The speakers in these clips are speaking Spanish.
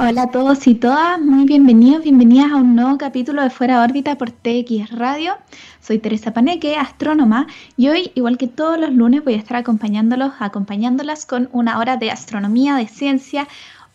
Hola a todos y todas, muy bienvenidos, bienvenidas a un nuevo capítulo de Fuera órbita por TX Radio. Soy Teresa Paneque, astrónoma, y hoy, igual que todos los lunes, voy a estar acompañándolos, acompañándolas con una hora de astronomía, de ciencia,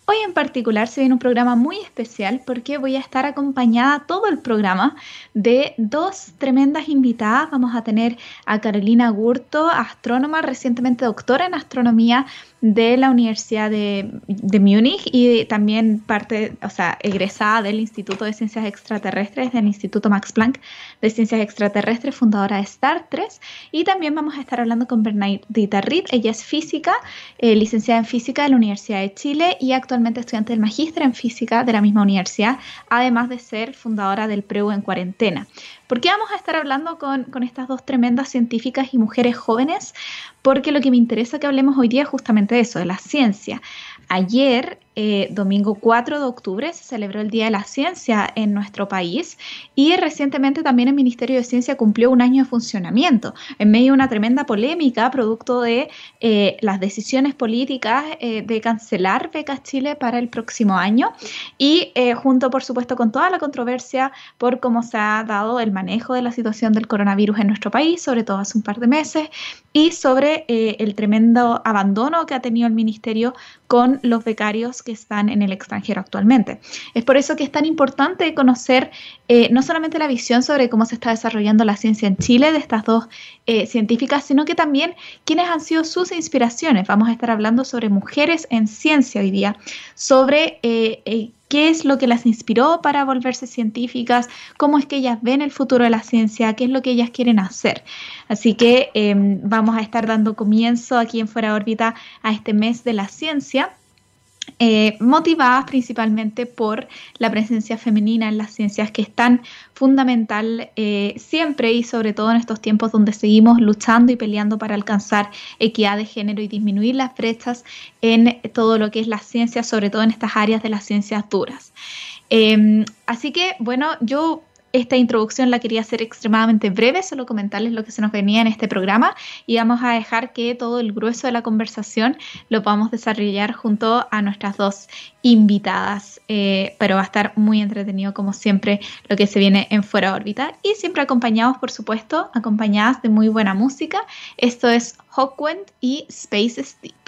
Hoy en particular se viene un programa muy especial porque voy a estar acompañada todo el programa de dos tremendas invitadas. Vamos a tener a Carolina Gurto, astrónoma, recientemente doctora en astronomía de la Universidad de, de Múnich y también parte, o sea, egresada del Instituto de Ciencias Extraterrestres, del Instituto Max Planck de Ciencias Extraterrestres, fundadora de Star 3. Y también vamos a estar hablando con Bernadita Reed. Ella es física, eh, licenciada en física de la Universidad de Chile y actualmente estudiante del magíster en física de la misma universidad, además de ser fundadora del PREU en cuarentena. ¿Por qué vamos a estar hablando con, con, estas dos tremendas científicas y mujeres jóvenes? Porque lo que me interesa que hablemos hoy día es justamente de eso, de la ciencia. Ayer eh, domingo 4 de octubre se celebró el Día de la Ciencia en nuestro país y recientemente también el Ministerio de Ciencia cumplió un año de funcionamiento en medio de una tremenda polémica producto de eh, las decisiones políticas eh, de cancelar becas Chile para el próximo año y junto por supuesto con toda la controversia por cómo se ha dado el manejo de la situación del coronavirus en nuestro país, sobre todo hace un par de meses, y sobre el tremendo abandono que ha tenido el Ministerio con los becarios que están en el extranjero actualmente. Es por eso que es tan importante conocer eh, no solamente la visión sobre cómo se está desarrollando la ciencia en Chile de estas dos eh, científicas, sino que también quiénes han sido sus inspiraciones. Vamos a estar hablando sobre mujeres en ciencia hoy día, sobre eh, qué es lo que las inspiró para volverse científicas, cómo es que ellas ven el futuro de la ciencia, qué es lo que ellas quieren hacer. Así que em, vamos a estar dando comienzo aquí en Fuera órbita a este mes de la ciencia. Eh, motivadas principalmente por la presencia femenina en las ciencias, que es tan fundamental eh, siempre y sobre todo en estos tiempos donde seguimos luchando y peleando para alcanzar equidad de género y disminuir las brechas en todo lo que es la ciencia, sobre todo en estas áreas de las ciencias duras. Em, así que, bueno, yo esta introducción la quería hacer extremadamente breve, solo comentarles lo que se nos venía en este programa y vamos a dejar que todo el grueso de la conversación lo podamos desarrollar junto a nuestras dos invitadas, eh, pero va a estar muy entretenido como siempre lo que se viene en Fuera órbita y siempre acompañados, por supuesto, acompañadas de muy buena música. Esto es Hawkwind y Space Steep.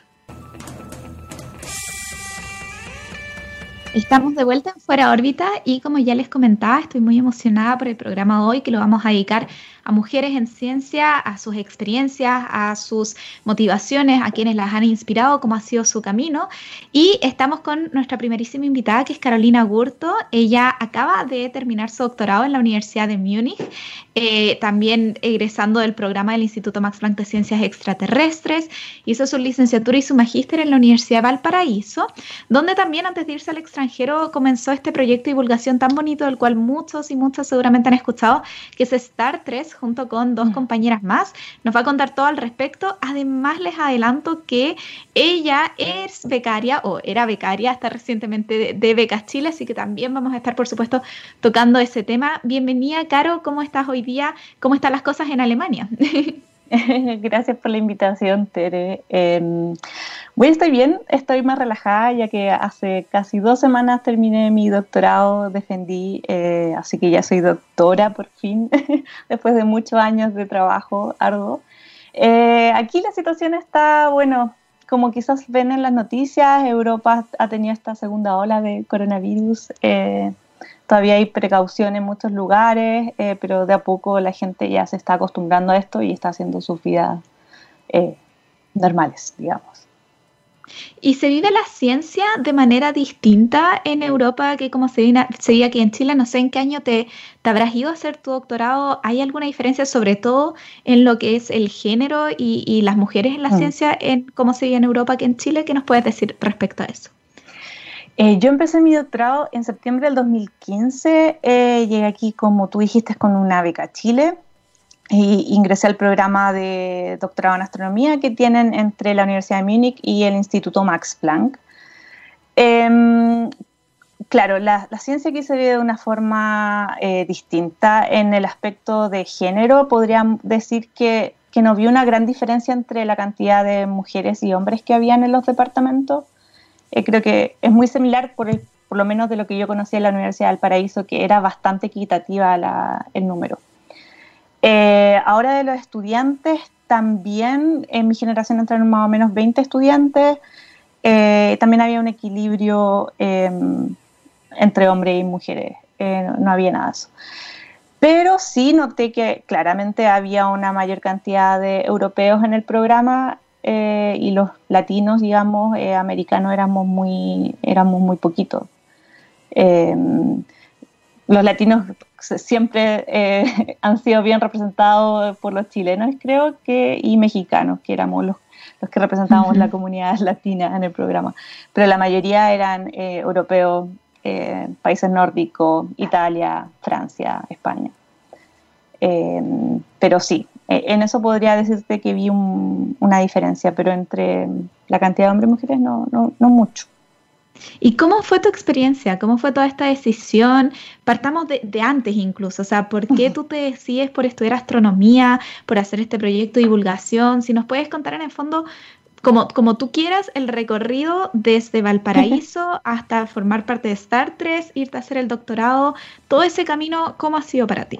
Estamos de vuelta en Fuera órbita y como ya les comentaba, estoy muy emocionada por el programa de hoy que lo vamos a dedicar a mujeres en ciencia, a sus experiencias, a sus motivaciones, a quienes las han inspirado, cómo ha sido su camino. Y estamos con nuestra primerísima invitada, que es Carolina Gurto. Ella acaba de terminar su doctorado en la Universidad de Múnich, eh, también egresando del programa del Instituto Max Planck de Ciencias Extraterrestres. Hizo su licenciatura y su magíster en la Universidad de Valparaíso, donde también antes de irse al extranjero comenzó este proyecto de divulgación tan bonito del cual muchos y muchas seguramente han escuchado, que es Star 3 junto con dos mm. compañeras más. Nos va a contar todo al respecto. Además, les adelanto que ella es becaria o era becaria hasta recientemente de, Becas Chile, así que también vamos a estar, por supuesto, tocando ese tema. Bienvenida, Caro. ¿Cómo estás hoy día? ¿Cómo están las cosas en Alemania? Gracias por la invitación, Tere. Eh, voy, estoy bien, estoy más relajada ya que hace casi dos semanas terminé mi doctorado, defendí, eh, así que ya soy doctora por fin, después de muchos años de trabajo arduo. Eh, aquí la situación está, bueno, como quizás ven en las noticias, Europa ha tenido esta segunda ola de coronavirus. Eh, Todavía hay precaución en muchos lugares, eh, pero de a poco la gente ya se está acostumbrando a esto y está haciendo sus vidas eh, normales, digamos. ¿Y se vive la ciencia de manera distinta en Europa que como se, vive aquí en Chile? No sé en qué año te, te, habrás ido a hacer tu doctorado. ¿Hay alguna diferencia sobre todo en lo que es el género y, las mujeres en la mm. ciencia, en cómo se vive en Europa que en Chile? ¿Qué nos puedes decir respecto a eso? Eh, yo empecé mi doctorado en septiembre del 2015. Eh, llegué aquí, como tú dijiste, con una beca a Chile. E ingresé al programa de doctorado en astronomía que tienen entre la Universidad de Múnich y el Instituto Max Planck. Em, claro, la, ciencia aquí se ve de una forma eh, distinta. En el aspecto de género, podría decir que, que no vi una gran diferencia entre la cantidad de mujeres y hombres que habían en los departamentos. Eh, creo que es muy similar por, por lo menos de lo que yo conocía en la Universidad del Paraíso, que era bastante equitativa el número. Eh, ahora de los estudiantes, también en mi generación entraron más o menos 20 estudiantes. Eh, también había un equilibrio em, entre hombres y mujeres, no había nada. Pero sí noté que claramente había una mayor cantidad de europeos en el programa eh, y los latinos, digamos, americanos éramos muy, éramos muy poquitos. Em, los latinos siempre han sido bien representados por los chilenos, creo que, y mexicanos, que éramos los los que representábamos la comunidad latina en el programa, pero la mayoría eran eh, europeos, eh, países nórdicos, Italia, Francia, España. Pero sí, en eso podría decirte que vi una diferencia, pero entre la cantidad de hombres y mujeres no, no, no mucho. ¿Y cómo fue tu experiencia? ¿Cómo fue toda esta decisión? Partamos de, antes incluso, o sea, ¿por qué tú te decides por estudiar astronomía, por hacer este proyecto de divulgación? Si nos puedes contar en el fondo, como, como tú quieras, el recorrido desde Valparaíso hasta formar parte de Star Trek, irte a hacer el doctorado, todo ese camino, ¿cómo ha sido para ti?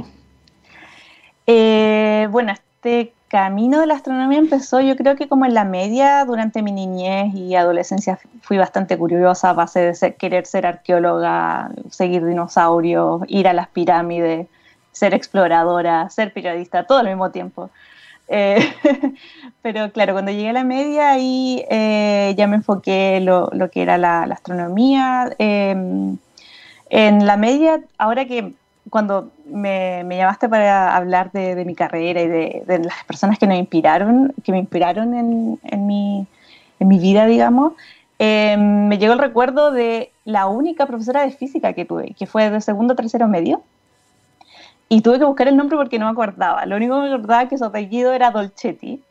Eh, bueno, este camino de la astronomía empezó yo creo que como en la media durante mi niñez y adolescencia fui bastante curiosa a base de querer ser arqueóloga, seguir dinosaurios, ir a las pirámides, ser exploradora, ser periodista, todo al mismo tiempo. Eh, pero claro, cuando llegué a la media ahí eh, ya me enfoqué lo, que era la, astronomía. Em, en la media, ahora que cuando me, llamaste para hablar de, mi carrera y de, las personas que me inspiraron, que me inspiraron en, mi, vida, digamos, em, me llegó el recuerdo de la única profesora de física que tuve, que fue de segundo tercero medio. Y tuve que buscar el nombre porque no me acordaba. Lo único que me acordaba es que su apellido era Dolcetti.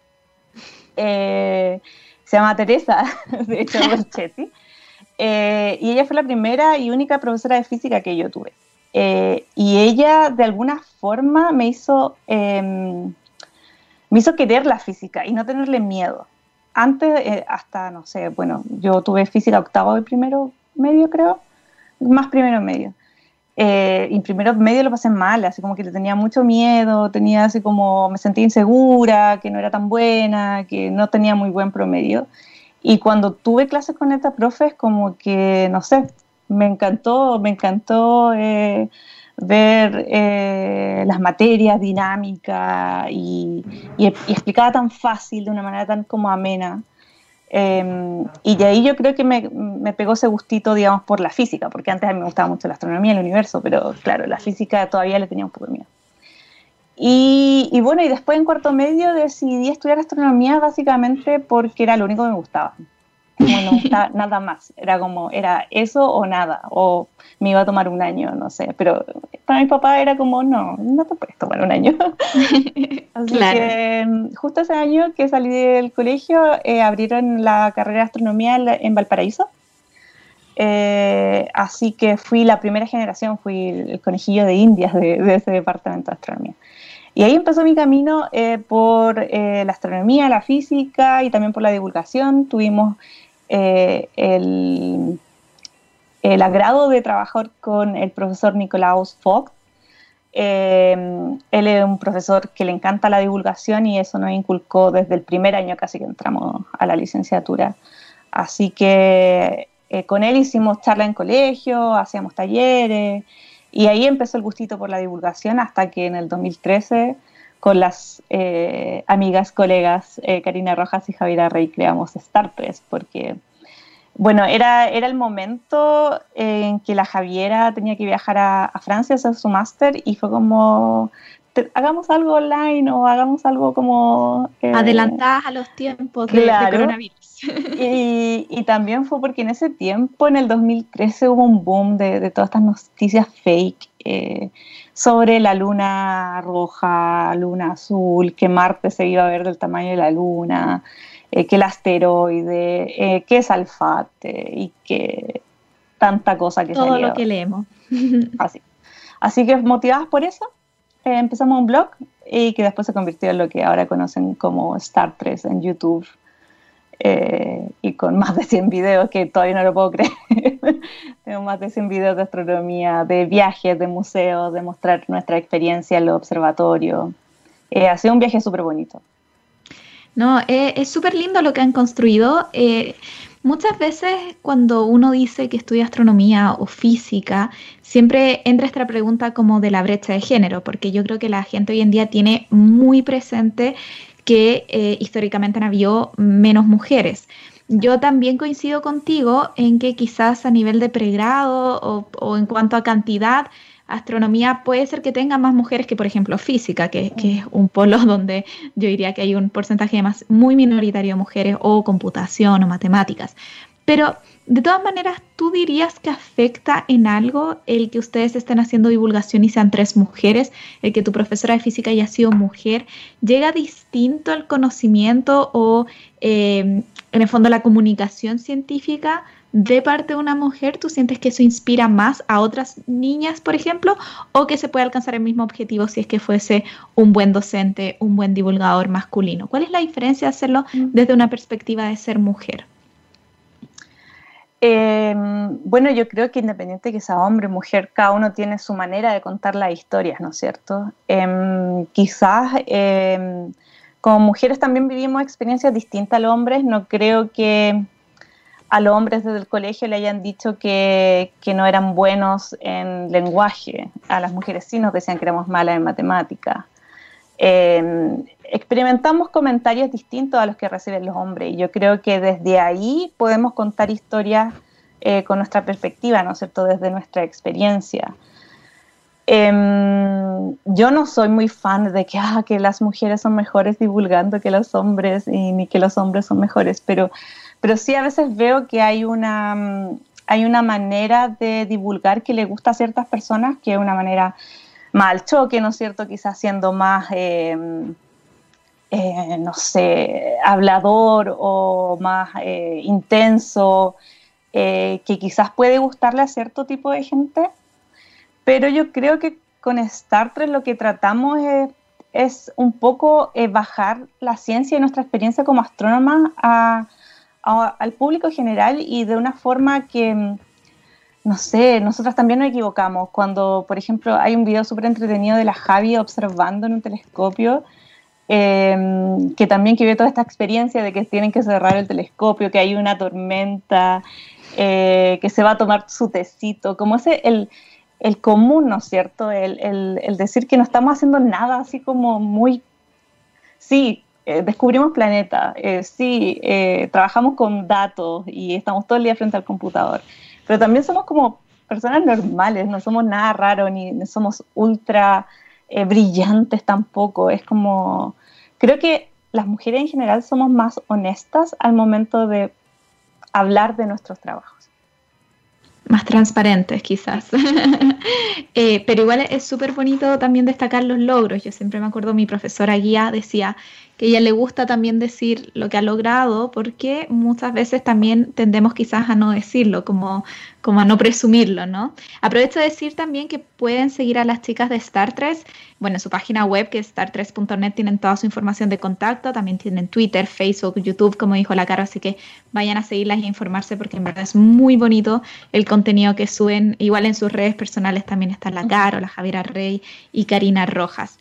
Eh, se llama Teresa, de hecho, Dolcetti. Eh, y ella fue la primera y única profesora de física que yo tuve. Eh, y ella de alguna forma me hizo, em, me hizo querer la física y no tenerle miedo. Antes, eh, hasta, no sé, bueno, yo tuve física octavo y primero medio, creo, más primero medio. Eh, y primero medio lo pasé mal, así como que le tenía mucho miedo, tenía así como, me sentía insegura, que no era tan buena, que no tenía muy buen promedio. Y cuando tuve clases con esta profe, es como que, no sé, me encantó, me encantó eh, ver eh, las materias dinámicas y, explicaba tan fácil, de una manera tan como amena. Em, y de ahí yo creo que me, pegó ese gustito, digamos, por la física, porque antes a mí me gustaba mucho la astronomía, el universo, pero claro, la física todavía le tenía un poco de miedo. Y, y, bueno, y después en cuarto medio decidí estudiar astronomía básicamente porque era lo único que me gustaba no nada más, era como, era eso o nada, o me iba a tomar un año, no sé, pero para mi papá era como, no, no te puedes tomar un año. Así que mm, justo ese año que salí del colegio, eh, abrieron la carrera de astronomía en, Valparaíso. Eh, así que fui la primera generación, fui el conejillo de indias de, ese departamento de astronomía. Y ahí empezó mi camino eh, por la astronomía, la física y también por la divulgación. Tuvimos eh, el, el, agrado de trabajar con el profesor Nicolaus Fogg. Eh, él es un profesor que le encanta la divulgación y eso nos inculcó desde el primer año casi que entramos a la licenciatura. Así que eh, con él hicimos charla en colegio, hacíamos talleres y ahí empezó el gustito por la divulgación hasta que en el 2013 con las eh, amigas, colegas eh, Karina Rojas y Javiera Rey creamos Star Press, porque, bueno, era, era el momento en que la Javiera tenía que viajar a, Francia a hacer su máster y fue como, hagamos algo online o hagamos algo como... Eh, Adelantadas a los tiempos de, coronavirus. Y, y, también fue porque en ese tiempo, en el 2013, hubo un boom de, de todas estas noticias fake sobre la luna roja, luna azul, que Marte se iba a ver del tamaño de la luna, eh, que el asteroide, eh, que es Alfate y que tanta cosa que Todo lo que leemos. Así. Así que motivadas por eso, eh, empezamos un blog y que después se convirtió en lo que ahora conocen como Star 3 en YouTube. Y con más de 100 videos que todavía no lo puedo creer. tengo más de 100 videos de astronomía, de viajes, de museos, de mostrar nuestra experiencia en los observatorios. Eh, ha sido un viaje súper bonito. No, eh, es súper lindo lo que han construido. Eh, muchas veces cuando uno dice que estudia astronomía o física, siempre entra esta pregunta como de la brecha de género, porque yo creo que la gente hoy en día tiene muy presente que eh, históricamente han habido menos mujeres. Yo también coincido contigo en que quizás a nivel de pregrado o, o en cuanto a cantidad, astronomía puede ser que tenga más mujeres que, por ejemplo, física, que, es un polo donde yo diría que hay un porcentaje más muy minoritario de mujeres, o computación o matemáticas. Pero de todas maneras, ¿tú dirías que afecta en algo el que ustedes estén haciendo divulgación y sean tres mujeres, el que tu profesora de física haya sido mujer? ¿Llega distinto el conocimiento o, eh, en el fondo, la comunicación científica de parte de una mujer, ¿tú sientes que eso inspira más a otras niñas, por ejemplo, o que se puede alcanzar el mismo objetivo si es que fuese un buen docente, un buen divulgador masculino? ¿Cuál es la diferencia de hacerlo mm. desde una perspectiva de ser mujer? Em, bueno, yo creo que independiente que sea hombre o mujer, cada uno tiene su manera de contar las historias, ¿no es cierto? Em, quizás em, como mujeres también vivimos experiencias distintas a los hombres, no creo que a los hombres desde el colegio le hayan dicho que, que, no eran buenos en lenguaje, a las mujeres sí nos decían que éramos malas en matemática. Em, experimentamos comentarios distintos a los que reciben los hombres y yo creo que desde ahí podemos contar historias eh, con nuestra perspectiva, ¿no es cierto?, desde nuestra experiencia. Em, yo no soy muy fan de que, ah, que las mujeres son mejores divulgando que los hombres y ni que los hombres son mejores, pero pero sí a veces veo que hay una, hay una manera de divulgar que le gusta a ciertas personas, que es una manera mal choque, ¿no es cierto? Quizás siendo más, em, eh, no sé, hablador o más eh, intenso, eh, que quizás puede gustarle a cierto tipo de gente. Pero yo creo que con Star Trek lo que tratamos es, es un poco bajar la ciencia y nuestra experiencia como astrónoma al público general y de una forma que, mm, no sé, nosotras también nos equivocamos. Cuando, por ejemplo, hay un video súper entretenido de la Javi observando en un telescopio, em, que también que ve toda esta experiencia de que tienen que cerrar el telescopio, que hay una tormenta, eh, que se va a tomar su tecito, como ese, el, el común, ¿no es cierto? El, el, el decir que no estamos haciendo nada así como muy sí, eh, descubrimos planeta, eh, sí, eh, trabajamos con datos y estamos todo el día frente al computador, pero también somos como personas normales, no somos nada raro ni somos ultra brillantes tampoco, es como, creo que las mujeres en general somos más honestas al momento de hablar de nuestros trabajos más transparentes quizás. pero igual es súper bonito también destacar los logros. Yo siempre me acuerdo, mi profesora guía decía, que ella le gusta también decir lo que ha logrado, porque muchas veces también tendemos quizás a no decirlo, como, como a no presumirlo, ¿no? Aprovecho de decir también que pueden seguir a las chicas de Star 3, bueno, en su página web que es star3.net tienen toda su información de contacto, también tienen Twitter, Facebook, YouTube, como dijo la Caro, así que vayan a seguirlas e informarse porque en verdad es muy bonito el contenido que suben, igual en sus redes personales también está la Caro, la Javiera Rey y Karina Rojas.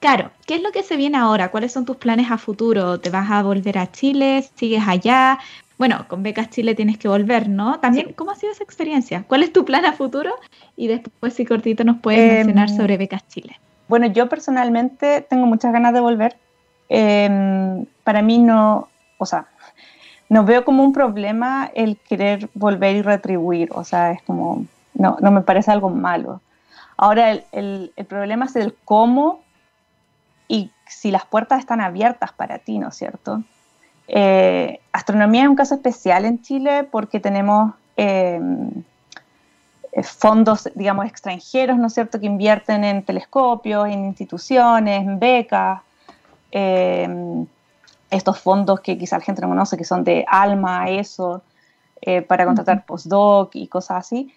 Claro, ¿qué es lo que se viene ahora? ¿Cuáles son tus planes a futuro? ¿Te vas a volver a Chile? ¿Sigues allá? Bueno, con Becas Chile tienes que volver, ¿no? También, ¿cómo ha sido esa experiencia? ¿Cuál es tu plan a futuro? Y después, si cortito, nos puedes em, mencionar sobre Becas Chile. Bueno, yo personalmente tengo muchas ganas de volver. Em, para mí no, o sea, no veo como un problema el querer volver y retribuir, o sea, es como, no, no me parece algo malo. Ahora, el, el problema es el cómo si las puertas están abiertas para ti, ¿no es cierto? Eh, astronomía es un caso especial en Chile porque tenemos em, eh, fondos, digamos, extranjeros, ¿no es cierto?, que invierten en telescopios, en instituciones, en becas. Em, estos fondos que quizá la gente no conoce, que son de ALMA, ESO, eh, para contratar postdoc y cosas así.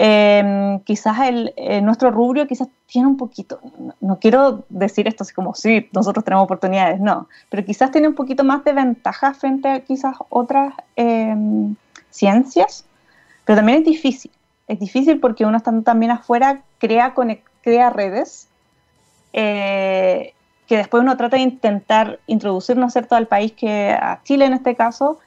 Em, quizás el, eh, nuestro rubro quizás tiene un poquito, no, quiero decir esto así como, sí, nosotros tenemos oportunidades, no, pero quizás tiene un poquito más de ventaja frente a quizás otras em, ciencias, pero también es difícil. Es difícil porque uno estando también afuera crea, crea redes eh, que después uno trata de intentar introducir, ¿no es cierto?, al país que a Chile en este caso,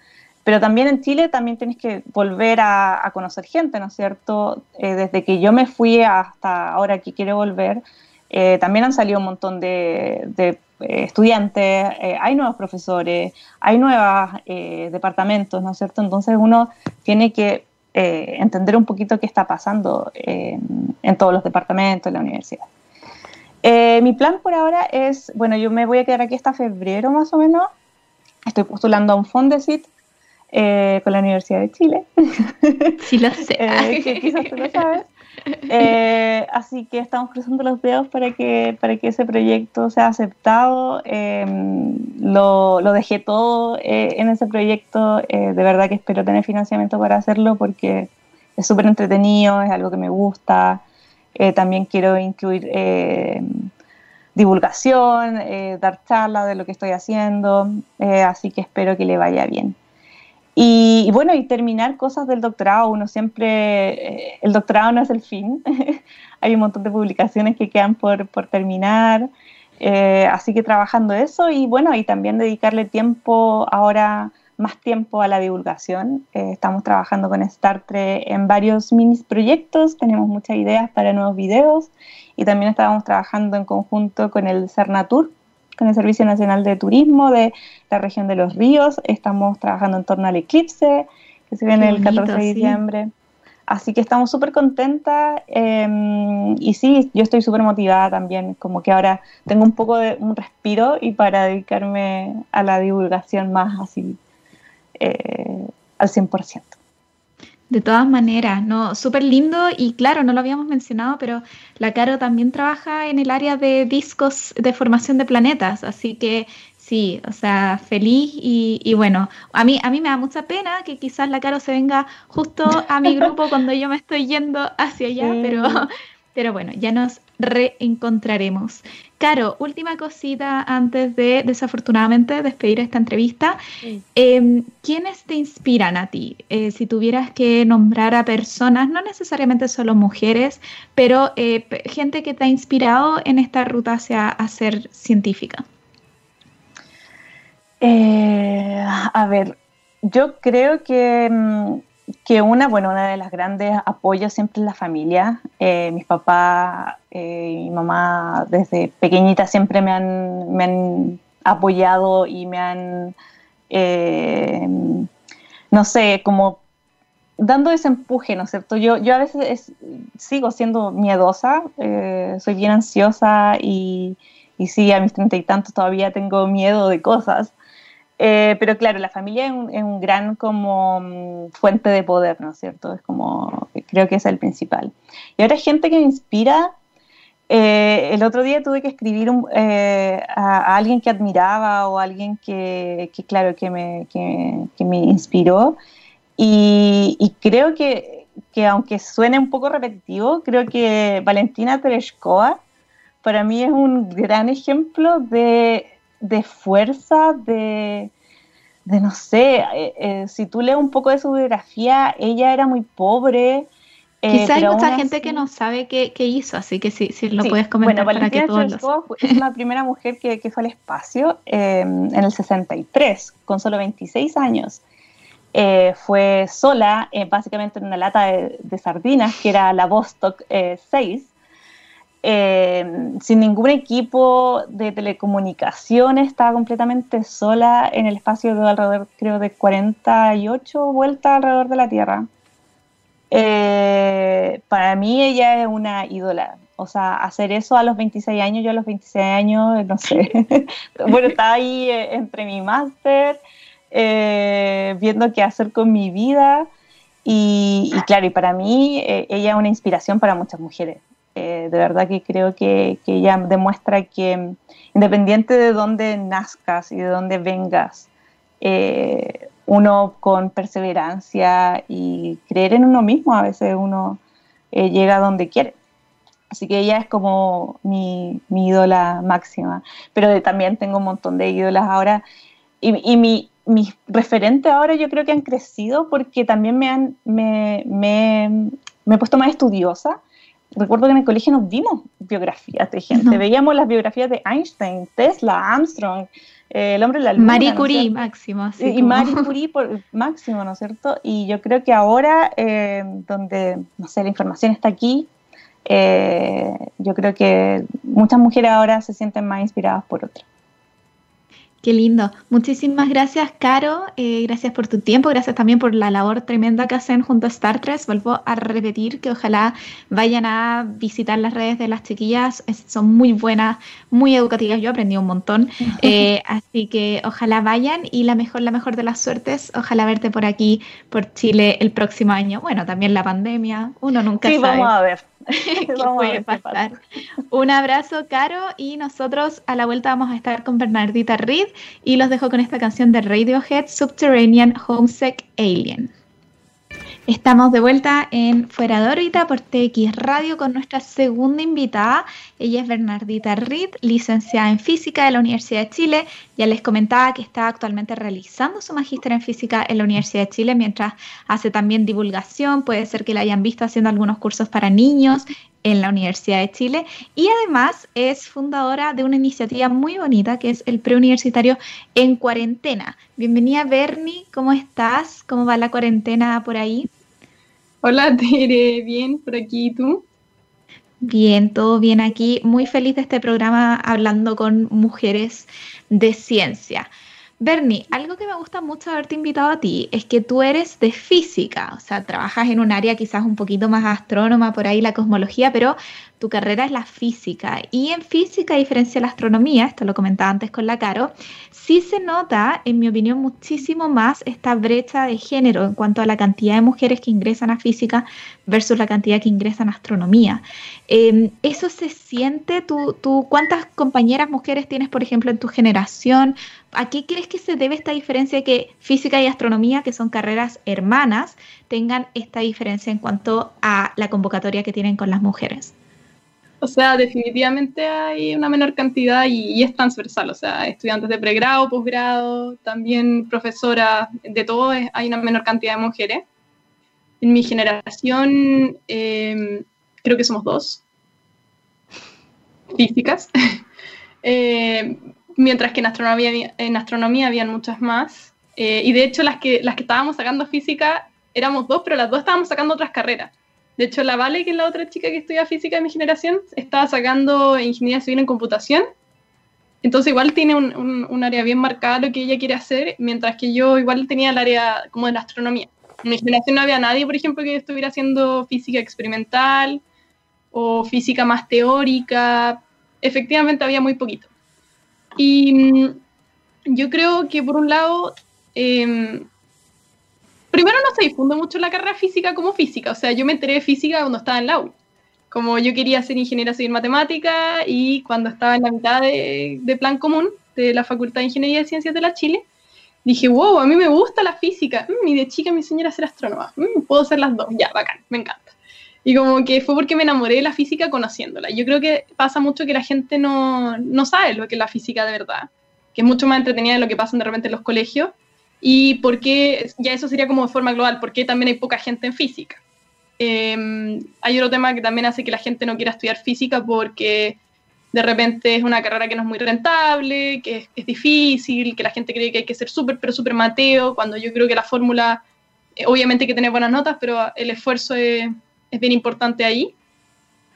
pero también en Chile también tienes que volver a, conocer gente, ¿no es cierto? Eh, desde que yo me fui hasta ahora que quiero volver, eh, también han salido un montón de, de estudiantes, hay nuevos profesores, hay nuevos departamentos, ¿no es cierto? Entonces uno tiene que entender un poquito qué está pasando en todos los departamentos de la universidad. Eh, mi plan por ahora es, bueno, yo me voy a quedar aquí hasta febrero más o menos. Estoy postulando a un Fondesit eh, con la Universidad de Chile. Sí lo sé. Eh, que quizás tú lo sabes. así que estamos cruzando los dedos para que, para que ese proyecto sea aceptado. Lo, lo, dejé todo en ese proyecto. de verdad que espero tener financiamiento para hacerlo porque es súper entretenido, es algo que me gusta. Eh, también quiero incluir eh, divulgación, eh, dar charlas de lo que estoy haciendo, así que espero que le vaya bien. Y, bueno, y terminar cosas del doctorado, uno siempre, el doctorado no es el fin, hay un montón de publicaciones que quedan por, por terminar, así que trabajando eso y bueno, y también dedicarle tiempo ahora más tiempo a la divulgación. Eh, estamos trabajando con Startre en varios mini proyectos, tenemos muchas ideas para nuevos videos y también estábamos trabajando en conjunto con el Cernatur, con el Servicio Nacional de Turismo de la región de los ríos. Estamos trabajando en torno al eclipse que se viene el 14 de diciembre. Así que estamos súper contentas em, y sí, yo estoy súper motivada también, como que ahora tengo un poco de un respiro y para dedicarme a la divulgación más así eh, al 100%. De todas maneras, no, súper lindo y claro, no lo habíamos mencionado, pero la Caro también trabaja en el área de discos de formación de planetas, así que sí, o sea, feliz y, bueno, a mí, a mí me da mucha pena que quizás la Caro se venga justo a mi grupo cuando yo me estoy yendo hacia allá, pero, pero bueno, ya nos reencontraremos. Caro, última cosita antes de desafortunadamente despedir esta entrevista. Em, ¿Quiénes te inspiran a ti? Eh, si tuvieras que nombrar a personas, no necesariamente solo mujeres, pero eh, gente que te ha inspirado en esta ruta hacia ser científica. Eh, a ver, yo creo que mm, que una, bueno, una de las grandes apoyos siempre es la familia. Eh, mis papás eh, y mi mamá desde pequeñita siempre me han, me han apoyado y me han, eh, no sé, como dando ese empuje, ¿no es cierto? Yo, yo a veces sigo siendo miedosa, soy bien ansiosa y, y sí, a mis treinta y tantos todavía tengo miedo de cosas. Eh, pero claro, la familia es un, gran como mm, fuente de poder, ¿no es cierto? Es como, creo que es el principal. Y ahora gente que me inspira. Eh, el otro día tuve que escribir eh, a, alguien que admiraba o a alguien que, claro, que me, que, me inspiró. Y, creo que, que, aunque suene un poco repetitivo, creo que Valentina Tereshkova para mí es un gran ejemplo de de fuerza, de, de no sé, eh, eh, si tú lees un poco de su biografía, ella era muy pobre. Eh, Quizá hay mucha gente que no sabe qué, hizo, así que si, si lo puedes comentar bueno, para que todos es la primera mujer que, fue al espacio en el 63, con solo 26 años. fue sola, básicamente en una lata de, de, sardinas, que era la Vostok 6, eh, sin ningún equipo de telecomunicaciones, estaba completamente sola en el espacio de alrededor, creo, de 48 vueltas alrededor de la Tierra. Eh, para mí ella es una ídola. O sea, hacer eso a los 26 años, yo a los 26 años, no sé. bueno, estaba ahí eh, entre mi máster, viendo qué hacer con mi vida. Y, y, claro, y para mí ella es una inspiración para muchas mujeres. Eh, de verdad que creo que, que, ella demuestra que independiente de dónde nazcas y de dónde vengas, eh, uno con perseverancia y creer en uno mismo, a veces uno eh, llega donde quiere. Así que ella es como mi, mi ídola máxima. Pero también tengo un montón de ídolas ahora. y, mi, mis referentes ahora yo creo que han crecido porque también me han me, me, me he puesto más estudiosa. Recuerdo que en el colegio nos vimos biografías de gente, veíamos las biografías de Einstein, Tesla, Armstrong, eh, el hombre de la luna. Marie Curie, máximo. y, Marie Curie, por, máximo, ¿no es cierto? Y yo creo que ahora, eh, donde, no sé, la información está aquí, eh, yo creo que muchas mujeres ahora se sienten más inspiradas por otras. Qué lindo. Muchísimas gracias, Caro. Eh, gracias por tu tiempo. Gracias también por la labor tremenda que hacen junto a Star Trek. Vuelvo a repetir que ojalá vayan a visitar las redes de las chiquillas. son muy buenas, muy educativas. Yo aprendí un montón. Eh, así que ojalá vayan y la mejor, la mejor de las suertes. Ojalá verte por aquí, por Chile, el próximo año. Bueno, también la pandemia. Uno nunca sabe. Sí, vamos a ver. puede pasar. Un abrazo, Caro. Y nosotros a la vuelta vamos a estar con Bernardita Reed y los dejo con esta canción de Radiohead, Subterranean Homesick Alien. Estamos de vuelta en Fuera de órbita por TX Radio con nuestra segunda invitada. Ella es Bernardita Reed, licenciada en física de la Universidad de Chile. Ya les comentaba que está actualmente realizando su magíster en física en la Universidad de Chile mientras hace también divulgación. Puede ser que la hayan visto haciendo algunos cursos para niños en la Universidad de Chile y además es fundadora de una iniciativa muy bonita que es el preuniversitario en cuarentena. Bienvenida Bernie, ¿cómo estás? ¿Cómo va la cuarentena por ahí? Hola Tere, bien por aquí, ¿y tú? Bien, todo bien aquí. Muy feliz de este programa hablando con mujeres de ciencia. Bernie, algo que me gusta mucho haberte invitado a ti es que tú eres de física, o sea, trabajas en un área quizás un poquito más astrónoma, por ahí la cosmología, pero tu carrera es la física. Y en física, a diferencia de la astronomía, esto lo comentaba antes con la Caro, sí se nota, en mi opinión, muchísimo más esta brecha de género en cuanto a la cantidad de mujeres que ingresan a física versus la cantidad que ingresan a astronomía. Em, ¿Eso se siente? ¿Tú, ¿Tú cuántas compañeras mujeres tienes, por ejemplo, en tu generación? ¿A qué crees que se debe esta diferencia de que física y astronomía, que son carreras hermanas, tengan esta diferencia en cuanto a la convocatoria que tienen con las mujeres? O sea, definitivamente hay una menor cantidad y, es transversal, o sea, estudiantes de pregrado, posgrado, también profesoras, de todo, hay una menor cantidad de mujeres. En mi generación, em, creo que somos dos físicas, eh, mientras que en astronomía, en astronomía habían muchas más. Eh, y de hecho, las que, las que estábamos sacando física éramos dos, pero las dos estábamos sacando otras carreras. De hecho, la Vale, que es la otra chica que estudia física de mi generación, estaba sacando ingeniería civil en computación. Entonces igual tiene un, área bien marcada lo que ella quiere hacer, mientras que yo igual tenía el área como de la astronomía. En mi generación no había nadie, por ejemplo, que estuviera haciendo física experimental o física más teórica. Efectivamente había muy poquito. Y mm, yo creo que por un lado em, primero no se difunde mucho la carrera física como física, o sea, yo me enteré de física cuando estaba en la U. Como yo quería ser ingeniera civil matemática y cuando estaba en la mitad de, plan común de la Facultad de Ingeniería de Ciencias de la Chile, dije, wow, a mí me gusta la física. Mm, y de chica me enseñaron a ser astrónoma. Mm, puedo ser las dos. Ya, bacán, me encanta. Y como que fue porque me enamoré de la física conociéndola. Yo creo que pasa mucho que la gente no, no sabe lo que es la física de verdad, que es mucho más entretenida de lo que pasa de repente en los colegios y por qué, ya eso sería como de forma global, por qué también hay poca gente en física. Em, hay otro tema que también hace que la gente no quiera estudiar física porque de repente es una carrera que no es muy rentable, que es, difícil, que la gente cree que hay que ser súper, pero súper mateo, cuando yo creo que la fórmula, eh, obviamente hay que tener buenas notas, pero el esfuerzo es, es bien importante ahí.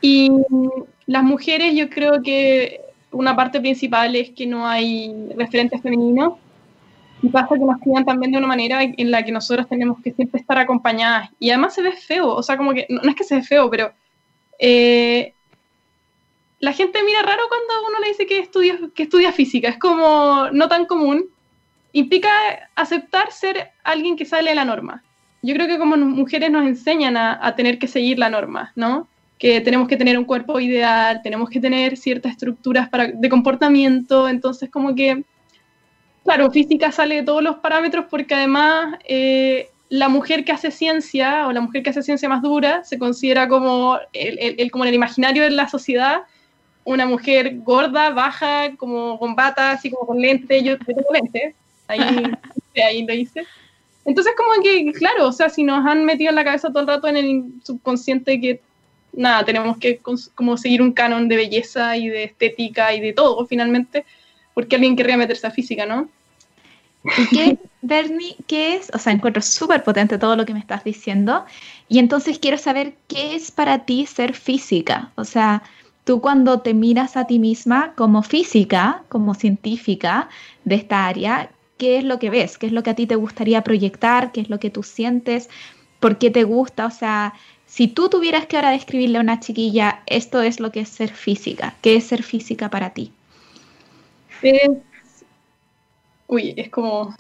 Y las mujeres, yo creo que una parte principal es que no hay referentes femeninos y pasa que nos crían también de una manera en la que nosotros tenemos que siempre estar acompañadas. Y además se ve feo, o sea, como que, no, es que se ve feo, pero eh, la gente mira raro cuando uno le dice que estudia, que estudia física. Es como no tan común. Implica aceptar ser alguien que sale de la norma. Yo creo que como mujeres nos enseñan a, a tener que seguir la norma, ¿no? que tenemos que tener un cuerpo ideal, tenemos que tener ciertas estructuras para, de comportamiento, entonces como que Claro, física sale de todos los parámetros porque además eh, la mujer que hace ciencia o la mujer que hace ciencia más dura se considera como el, como en el imaginario de la sociedad una mujer gorda, baja, como con batas, así como con lentes, yo tengo lentes, ahí, ahí lo hice. Entonces, como que, claro, o sea, si nos han metido en la cabeza todo el rato en el subconsciente que, nada, tenemos que como seguir un canon de belleza y de estética y de todo, finalmente, porque alguien querría meterse a física, ¿no? ¿Y qué, Bernie, qué es? O sea, encuentro súper potente todo lo que me estás diciendo. Y entonces quiero saber qué es para ti ser física. O sea, tú cuando te miras a ti misma como física, como científica de esta área, qué es lo que ves, qué es lo que a ti te gustaría proyectar, qué es lo que tú sientes, por qué te gusta, o sea, si tú tuvieras que ahora describirle a una chiquilla, esto es lo que es ser física, ¿qué es ser física para ti? Es... Uy, es como... O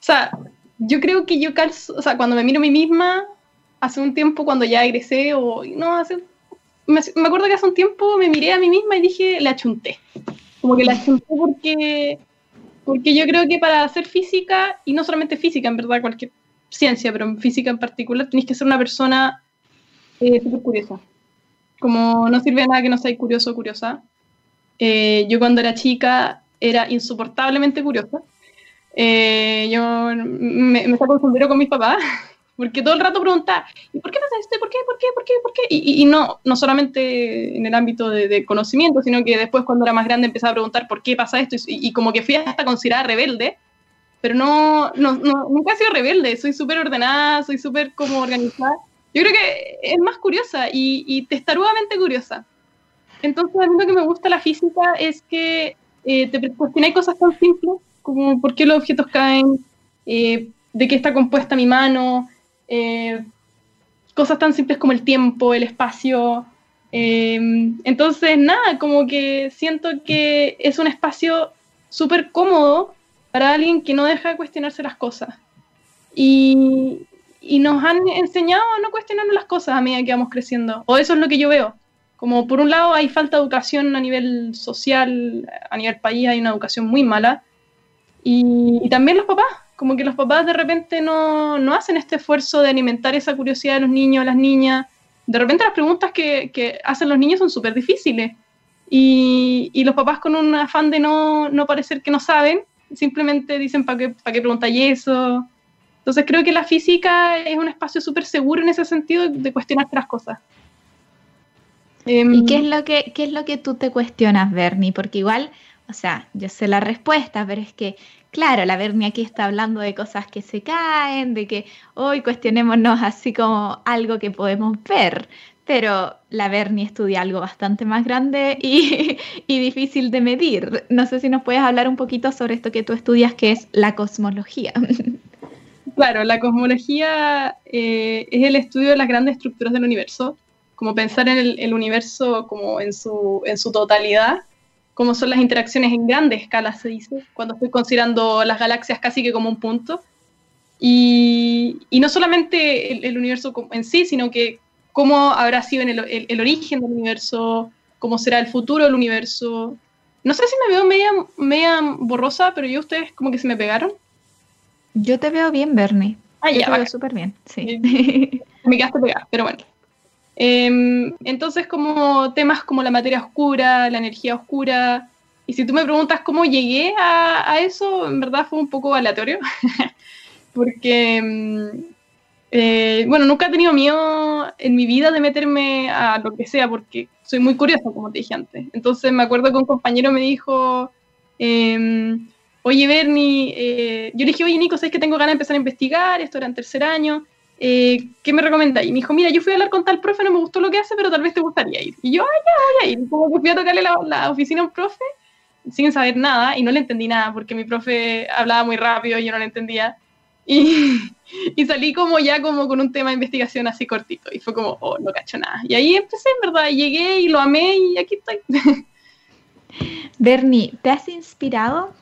sea, yo creo que yo calzo, o sea, cuando me miro a mí misma, hace un tiempo cuando ya egresé, o no, hace... Me, me acuerdo que hace un tiempo me miré a mí misma y dije, la chunté. Como que la chunté porque porque yo creo que para hacer física, y no solamente física, en verdad, cualquier ciencia, pero en física en particular, tenéis que ser una persona eh, súper curiosa. Como no sirve nada que no seáis curioso o curiosa. Eh, yo cuando era chica era insoportablemente curiosa. Eh, yo me, me saco el con mis papás porque todo el rato pregunta, ¿y por qué pasa esto? ¿Por qué? ¿Por qué? ¿Por qué? ¿Por qué? Y, y, no, no solamente en el ámbito de, conocimiento, sino que después cuando era más grande empezaba a preguntar por qué pasa esto y, y como que fui hasta considerada rebelde, pero no, no, no nunca he sido rebelde, soy súper ordenada, soy súper como organizada. Yo creo que es más curiosa y, y testarudamente curiosa. Entonces, a mí lo que me gusta la física es que eh, te cuestionas cosas tan simples como por qué los objetos caen, eh, de qué está compuesta mi mano, eh, cosas tan simples como el tiempo, el espacio. Eh, entonces, nada, como que siento que es un espacio súper cómodo para alguien que no deja de cuestionarse las cosas. Y, y, nos han enseñado a no cuestionarnos las cosas a medida que vamos creciendo. O eso es lo que yo veo. Como por un lado hay falta de educación a nivel social, a nivel país hay una educación muy mala. y, y también los papás, como que los papás de repente no, no, hacen este esfuerzo de alimentar esa curiosidad de los niños, las niñas. De repente las preguntas que, que hacen los niños son súper difíciles. Y, y, los papás con un afán de no, no parecer que no saben, simplemente dicen, ¿para qué, para qué preguntáis eso? Entonces creo que la física es un espacio súper seguro en ese sentido de cuestionarte las cosas. ¿Y qué es, lo que, qué es lo que tú te cuestionas, Bernie? Porque igual, o sea, yo sé la respuesta, pero es que Claro, la Bernie aquí está hablando de cosas que se caen, de que hoy cuestionémonos así como algo que podemos ver, pero la Bernie estudia algo bastante más grande y, y, difícil de medir. No sé si nos puedes hablar un poquito sobre esto que tú estudias, que es la cosmología. Claro, la cosmología eh, es el estudio de las grandes estructuras del universo, como pensar en el, el universo como en su, en su totalidad cómo son las interacciones en grandes escalas, se dice, cuando estoy considerando las galaxias casi que como un punto. Y, y no solamente el, el, universo en sí, sino que cómo habrá sido en el, el, el, origen del universo, cómo será el futuro del universo. No sé si me veo media, media borrosa, pero yo ustedes como que se me pegaron. Yo te veo bien, Bernie. Ah, yo ya, te veo súper bien, sí. me quedaste pegada, pero bueno. Eh, entonces, como temas como la materia oscura, la energía oscura, y si tú me preguntas cómo llegué a, a eso, en verdad fue un poco aleatorio, porque, eh, bueno, nunca he tenido miedo en mi vida de meterme a lo que sea, porque soy muy curiosa, como te dije antes. Entonces, me acuerdo que un compañero me dijo... Eh, oye, Bernie, eh, yo le dije, oye, Nico, ¿sabes que tengo ganas de empezar a investigar? Esto era en tercer año. Eh, ¿qué me recomendáis? Y me dijo, mira, yo fui a hablar con tal profe, no me gustó lo que hace, pero tal vez te gustaría ir. Y yo, ah, ya, voy a ir. Como que fui a tocarle la, oficina a un profe sin saber nada y no le entendí nada porque mi profe hablaba muy rápido y yo no le entendía. Y, y salí como ya como con un tema de investigación así cortito y fue como, oh, no cacho nada. Y ahí empecé, en verdad, llegué y lo amé y aquí estoy. Bernie, ¿te has inspirado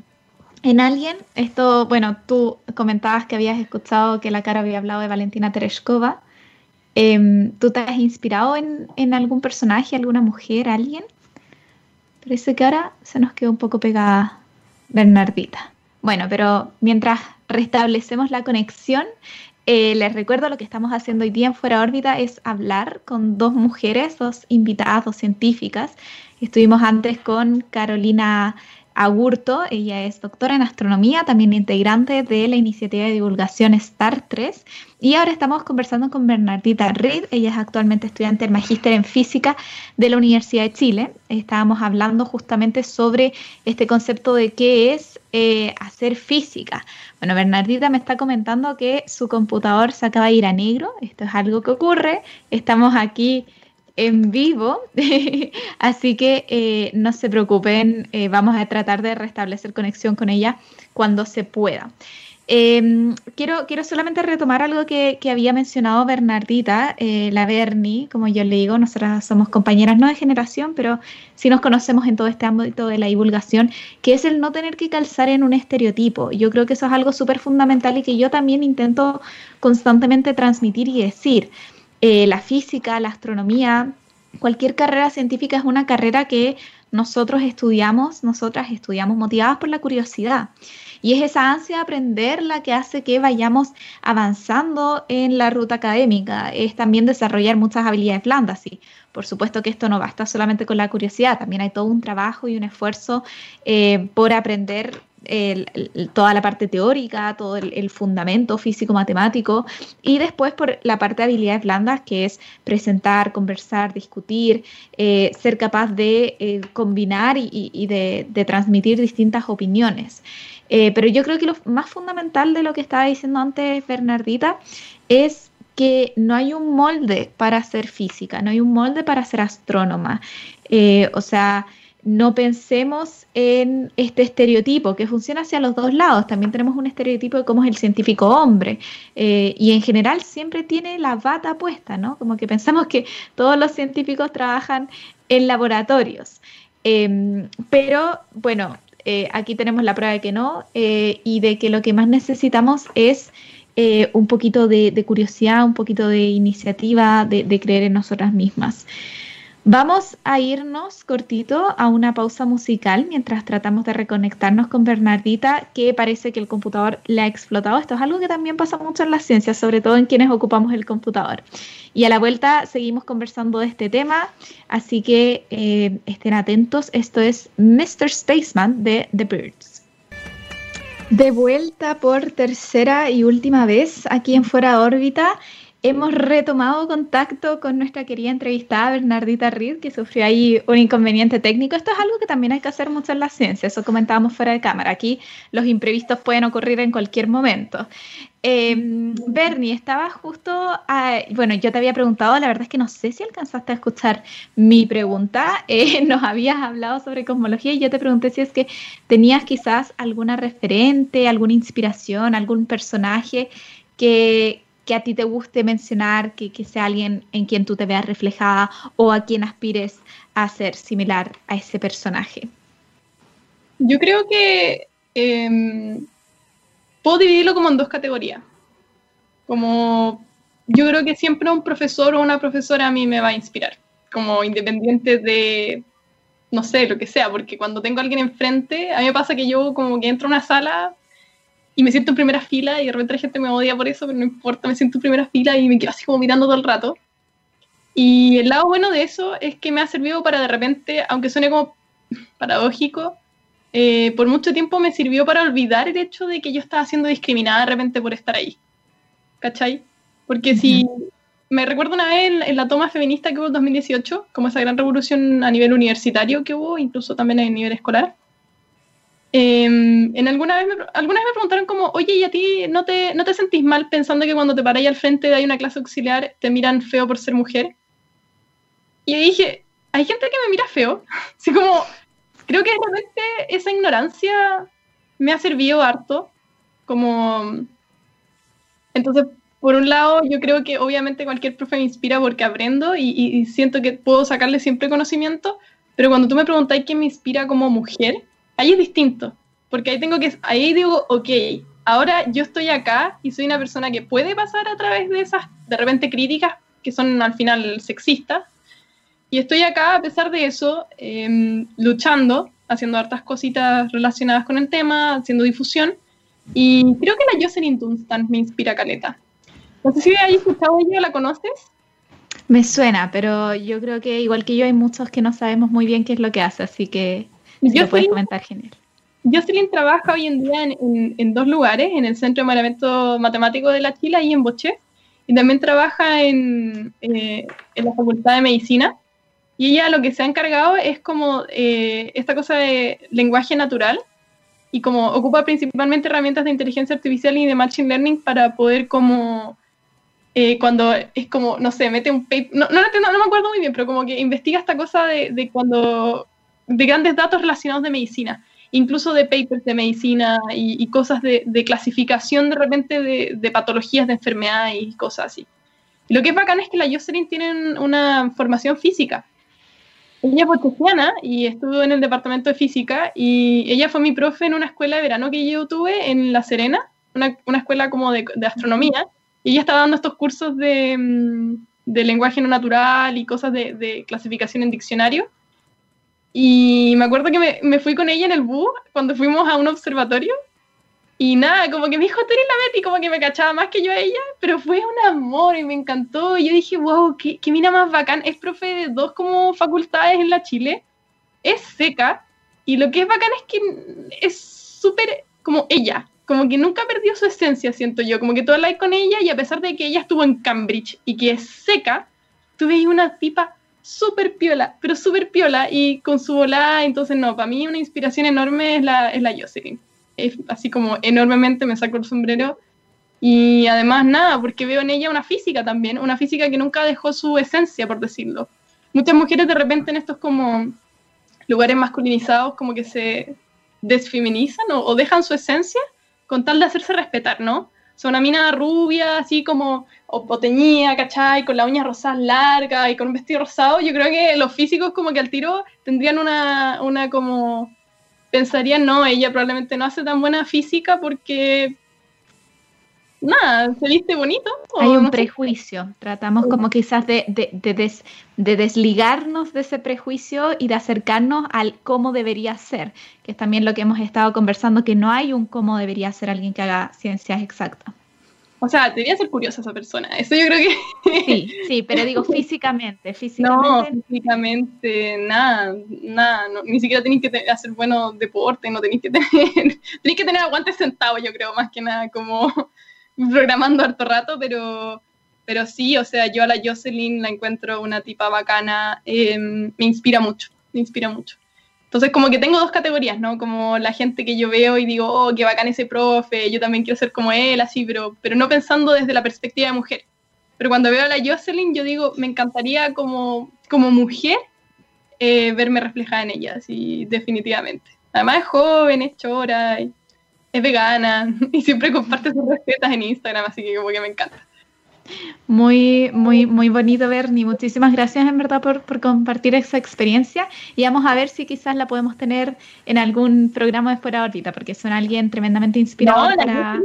en alguien. Esto, bueno, tú comentabas que habías escuchado que la cara había hablado de Valentina Tereshkova. Eh, ¿Tú te has inspirado en, en, algún personaje, alguna mujer, alguien? Parece que ahora se nos quedó un poco pegada Bernardita. Bueno, pero mientras restablecemos la conexión, eh, les recuerdo lo que estamos haciendo hoy día en Fuera órbita es hablar con dos mujeres, dos invitadas, dos científicas. Estuvimos antes con Carolina Agurto. Ella es doctora en astronomía, también integrante de la iniciativa de divulgación Star 3. Y ahora estamos conversando con Bernardita Reed. Ella es actualmente estudiante del Magíster en Física de la Universidad de Chile. Estábamos hablando justamente sobre este concepto de qué es eh, hacer física. Bueno, Bernardita me está comentando que su computador se acaba de ir a negro. Esto es algo que ocurre. Estamos aquí en vivo, así que eh, no se preocupen, eh, vamos a tratar de restablecer conexión con ella cuando se pueda. Em, quiero, quiero solamente retomar algo que, había mencionado Bernardita, eh, la Berni, como yo le digo, nosotras somos compañeras no de generación, pero sí nos conocemos en todo este ámbito de la divulgación, que es el no tener que calzar en un estereotipo. Yo creo que eso es algo súper fundamental y que yo también intento constantemente transmitir y decir. Eh, la física, la astronomía, cualquier carrera científica es una carrera que nosotros estudiamos, nosotras estudiamos motivadas por la curiosidad. Y es esa ansia de aprender la que hace que vayamos avanzando en la ruta académica. Es también desarrollar muchas habilidades blandas. Y por supuesto que esto no basta solamente con la curiosidad, también hay todo un trabajo y un esfuerzo eh, por aprender toda la parte teórica, todo el, fundamento físico-matemático y después por la parte de habilidades blandas que es presentar, conversar, discutir, eh, ser capaz de eh, combinar y, de, transmitir distintas opiniones. Eh, pero yo creo que lo más fundamental de lo que estaba diciendo antes Bernardita es que no hay un molde para ser física, no hay un molde para ser astrónoma. o sea, no pensemos en este estereotipo que funciona hacia los dos lados. También tenemos un estereotipo de cómo es el científico hombre eh, y en general siempre tiene la bata puesta, ¿no? Como que pensamos que todos los científicos trabajan en laboratorios. Em, pero bueno, eh, aquí tenemos la prueba de que no eh, y de que lo que más necesitamos es un poquito de, curiosidad, un poquito de iniciativa, de creer en nosotras mismas. Vamos a irnos cortito a una pausa musical mientras tratamos de reconectarnos con Bernardita, que parece que el computador le ha explotado. Esto es algo que también pasa mucho en las ciencias, sobre todo en quienes ocupamos el computador. Y a la vuelta seguimos conversando de este tema, así que eh, estén atentos. Esto es Mr. Spaceman de The Birds. De vuelta por tercera y última vez aquí en Fuera órbita hemos retomado contacto con nuestra querida entrevistada Bernardita Reed, que sufrió ahí un inconveniente técnico. Esto es algo que también hay que hacer mucho en la ciencia, eso comentábamos fuera de cámara. Aquí los imprevistos pueden ocurrir en cualquier momento. Em, Bernie, estaba justo, bueno, yo te había preguntado, la verdad es que no sé si alcanzaste a escuchar mi pregunta, eh, nos habías hablado sobre cosmología y yo te pregunté si es que tenías quizás alguna referente, alguna inspiración, algún personaje que, que a ti te guste mencionar, que, sea alguien en quien tú te veas reflejada o a quien aspires a ser similar a ese personaje? Yo creo que em, puedo dividirlo como en dos categorías. Como yo creo que siempre un profesor o una profesora a mí me va a inspirar, como independiente de, no sé, lo que sea, porque cuando tengo a alguien enfrente, a mí me pasa que yo como que entro a una sala y me siento en primera fila y de repente la gente me odia por eso, pero no importa, me siento en primera fila y me quedo así como mirando todo el rato. Y el lado bueno de eso es que me ha servido para de repente, aunque suene como paradójico, eh, por mucho tiempo me sirvió para olvidar el hecho de que yo estaba siendo discriminada de repente por estar ahí. ¿Cachai? Porque si me recuerdo una vez en, en, la toma feminista que hubo en 2018, como esa gran revolución a nivel universitario que hubo, incluso también a nivel escolar, Em, en alguna vez, me, alguna vez me preguntaron como, oye, ¿y a ti no te, no te sentís mal pensando que cuando te paráis al frente de una clase auxiliar te miran feo por ser mujer? Y dije, hay gente que me mira feo. Así como, creo que realmente esa ignorancia me ha servido harto. Como, entonces, por un lado, yo creo que obviamente cualquier profe me inspira porque aprendo y, y siento que puedo sacarle siempre conocimiento, pero cuando tú me preguntáis qué me inspira como mujer, ahí es distinto, porque ahí tengo que, ahí digo, ok, ahora yo estoy acá y soy una persona que puede pasar a través de esas, de repente, críticas que son al final sexistas, y estoy acá a pesar de eso, em, luchando, haciendo hartas cositas relacionadas con el tema, haciendo difusión, y creo que la Jocelyn Dunstan me inspira caleta. No sé si hay escuchado ella, ¿la conoces? Me suena, pero yo creo que igual que yo hay muchos que no sabemos muy bien qué es lo que hace, así que yo puedes comentar, genial. Jocelyn trabaja hoy en día en, dos lugares, en el Centro de Maravento Matemático de la Chile y en Boché, y también trabaja en, eh, en, la Facultad de Medicina. Y ella lo que se ha encargado es como eh, esta cosa de lenguaje natural y como ocupa principalmente herramientas de inteligencia artificial y de machine learning para poder como eh, cuando es como, no sé, mete un paper, no, no, no, me acuerdo muy bien, pero como que investiga esta cosa de, de cuando, de grandes datos relacionados de medicina incluso de papers de medicina y, cosas de, clasificación de repente de, patologías de enfermedad y cosas así. lo que es bacán es que la Jocelyn tiene una formación física. Ella es botesiana y estuvo en el departamento de física y ella fue mi profe en una escuela de verano que yo tuve en La Serena, una, escuela como de, astronomía, y ella estaba dando estos cursos de, mm, de lenguaje no natural y cosas de, clasificación en diccionario. Y me acuerdo que me, me, fui con ella en el bus cuando fuimos a un observatorio. Y nada, como que me dijo, tú eres la Betty, como que me cachaba más que yo a ella, pero fue un amor y me encantó. Y yo dije, wow, qué, qué mina más bacán. Es profe de dos como facultades en la Chile. Es seca. Y lo que es bacán es que es súper como ella. Como que nunca perdió su esencia, siento yo. Como que todo la con ella y a pesar de que ella estuvo en Cambridge y que es seca, tú veis una tipa súper piola, pero súper piola y con su volada, entonces no, para mí una inspiración enorme es la, es la Jocelyn. Es así como enormemente me saco el sombrero y además nada, porque veo en ella una física también, una física que nunca dejó su esencia, por decirlo. Muchas mujeres de repente en estos como lugares masculinizados como que se desfeminizan o, o dejan su esencia con tal de hacerse respetar, ¿no? Son una mina rubia, así como, o, teñida, ¿cachai? Con la uña rosada larga y con un vestido rosado, yo creo que los físicos como que al tiro tendrían una, una como, pensarían, no, ella probablemente no hace tan buena física porque nada, se viste bonito. Hay un prejuicio. Tratamos como quizás de, de, desligarnos de ese prejuicio y de acercarnos al cómo debería ser, que es también lo que hemos estado conversando, que no hay un cómo debería ser alguien que haga ciencias exactas. O sea, debería ser curiosa esa persona. Eso yo creo que. Sí, sí, pero digo físicamente. físicamente. No, físicamente, nada, nada. ni siquiera tenéis que hacer buenos deportes, no tenéis que tener. tenéis que tener aguantes sentados, yo creo, más que nada, como programando harto rato, pero, pero sí, o sea, yo a la Jocelyn la encuentro una tipa bacana, em, me inspira mucho, me inspira mucho. Entonces, como que tengo dos categorías, ¿no? Como la gente que yo veo y digo, oh, qué bacán ese profe, yo también quiero ser como él, así, pero, pero no pensando desde la perspectiva de mujer. Pero cuando veo a la Jocelyn, yo digo, me encantaría como, como mujer eh, verme reflejada en ella, así, definitivamente. Además es joven, es chora, es vegana y siempre comparte sus recetas en Instagram, así que como que me encanta. Muy, muy, muy bonito, Bernie. Muchísimas gracias en verdad por, por, compartir esa experiencia y vamos a ver si quizás la podemos tener en algún programa de Fuera Órbita, porque son alguien tremendamente inspirador para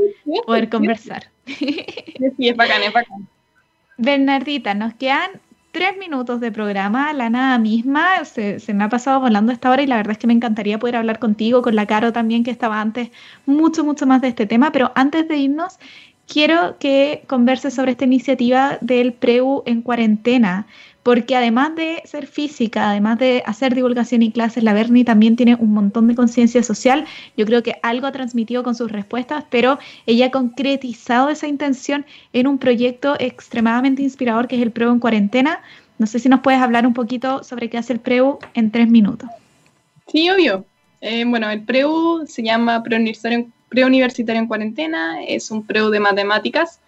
poder conversar. Sí, es bacán, es bacán. Bernardita, nos quedan tres minutos de programa, la nada misma, se, me ha pasado volando esta hora y la verdad es que me encantaría poder hablar contigo, con la Caro también, que estaba antes, mucho, mucho más de este tema, pero antes de irnos, quiero que converses sobre esta iniciativa del PREU en cuarentena, porque además de ser física, además de hacer divulgación y clases, la Bernie también tiene un montón de conciencia social. Yo creo que algo ha transmitido con sus respuestas, pero ella ha concretizado esa intención en un proyecto extremadamente inspirador que es el PREU en cuarentena. No sé si nos puedes hablar un poquito sobre qué hace el PREU en tres minutos. Sí, obvio. Eh, bueno, el PREU se llama Preuniversitario en Cuarentena, es un PREU de matemáticas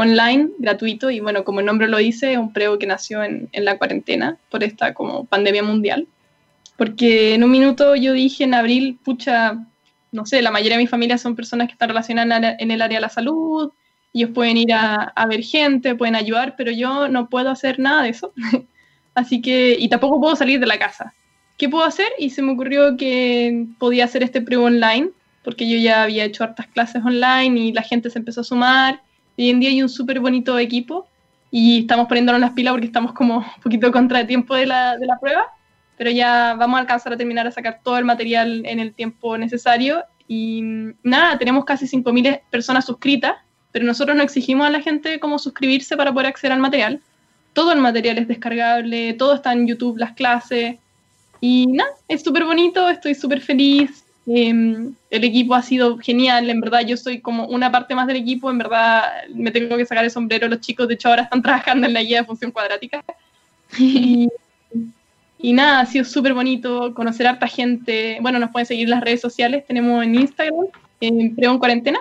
online, gratuito, y bueno, como el nombre lo dice, es un preo que nació en, en, la cuarentena por esta como pandemia mundial. Porque en un minuto yo dije en abril, pucha, no sé, la mayoría de mi familia son personas que están relacionadas en el área de la salud, ellos pueden ir a, ver gente, pueden ayudar, pero yo no puedo hacer nada de eso. Así que, y tampoco puedo salir de la casa. ¿Qué puedo hacer? Y se me ocurrió que podía hacer este preo online, porque yo ya había hecho hartas clases online y la gente se empezó a sumar Hoy en día hay un súper bonito equipo y estamos poniéndonos las pilas porque estamos como un poquito contra el tiempo de la, de la prueba, pero ya vamos a alcanzar a terminar a sacar todo el material en el tiempo necesario. Y nada, tenemos casi 5.000 personas suscritas, pero nosotros no exigimos a la gente cómo suscribirse para poder acceder al material. Todo el material es descargable, todo está en YouTube, las clases. Y nada, es súper bonito, estoy súper feliz. Em, el equipo ha sido genial, en verdad yo soy como una parte más del equipo, en verdad me tengo que sacar el sombrero, los chicos de hecho ahora están trabajando en la guía de función cuadrática. Y, y nada, ha sido súper bonito conocer a harta gente. Bueno, nos pueden seguir en las redes sociales, tenemos en Instagram, en Preon Cuarentena,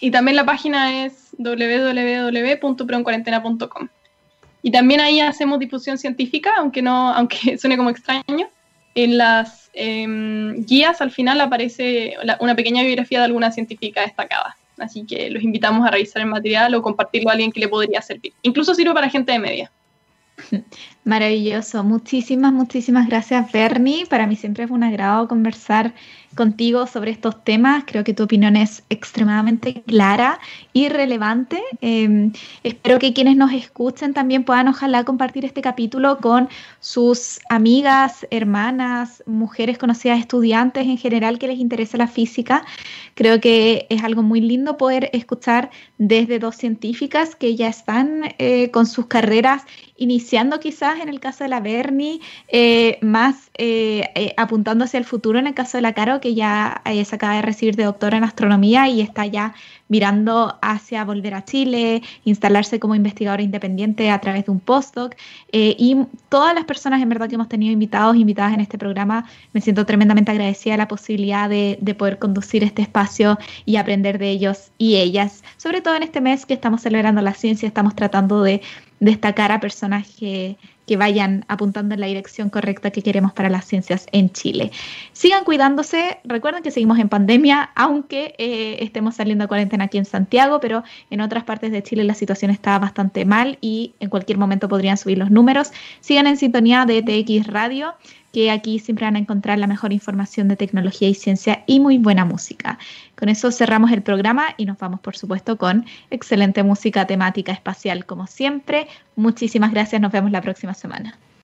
y también la página es www.preoncuarentena.com. Y también ahí hacemos difusión científica, aunque no, aunque suene como extraño. En las em, guías al final aparece una pequeña biografía de alguna científica destacada. Así que los invitamos a revisar el material o compartirlo a alguien que le podría servir. Incluso sirve para gente de media. Maravilloso. Muchísimas, muchísimas gracias, Bernie. Para mí siempre es un agrado conversar contigo sobre estos temas. Creo que tu opinión es extremadamente clara y relevante. Em, espero que quienes nos escuchen también puedan ojalá compartir este capítulo con sus amigas, hermanas, mujeres conocidas, estudiantes en general que les interesa la física. Creo que es algo muy lindo poder escuchar desde dos científicas que ya están eh, con sus carreras iniciando quizás en el caso de la Bernie, eh, más eh, apuntando hacia el futuro en el caso de la Caro, que ya se acaba de recibir de doctora en astronomía y está ya mirando hacia volver a Chile, instalarse como investigadora independiente a través de un postdoc. Eh, y todas las personas en verdad que hemos tenido invitados, invitadas en este programa, me siento tremendamente agradecida de la posibilidad de, de poder conducir este espacio y aprender de ellos y ellas. Sobre todo en este mes que estamos celebrando la ciencia, estamos tratando de destacar a personas que que vayan apuntando en la dirección correcta que queremos para las ciencias en Chile. Sigan cuidándose, recuerden que seguimos en pandemia, aunque eh, estemos saliendo a cuarentena aquí en Santiago, pero en otras partes de Chile la situación está bastante mal y en cualquier momento podrían subir los números. Sigan en sintonía de TX Radio que aquí siempre van a encontrar la mejor información de tecnología y ciencia y muy buena música. Con eso cerramos el programa y nos vamos, por supuesto, con excelente música temática espacial como siempre. Muchísimas gracias, nos vemos la próxima semana.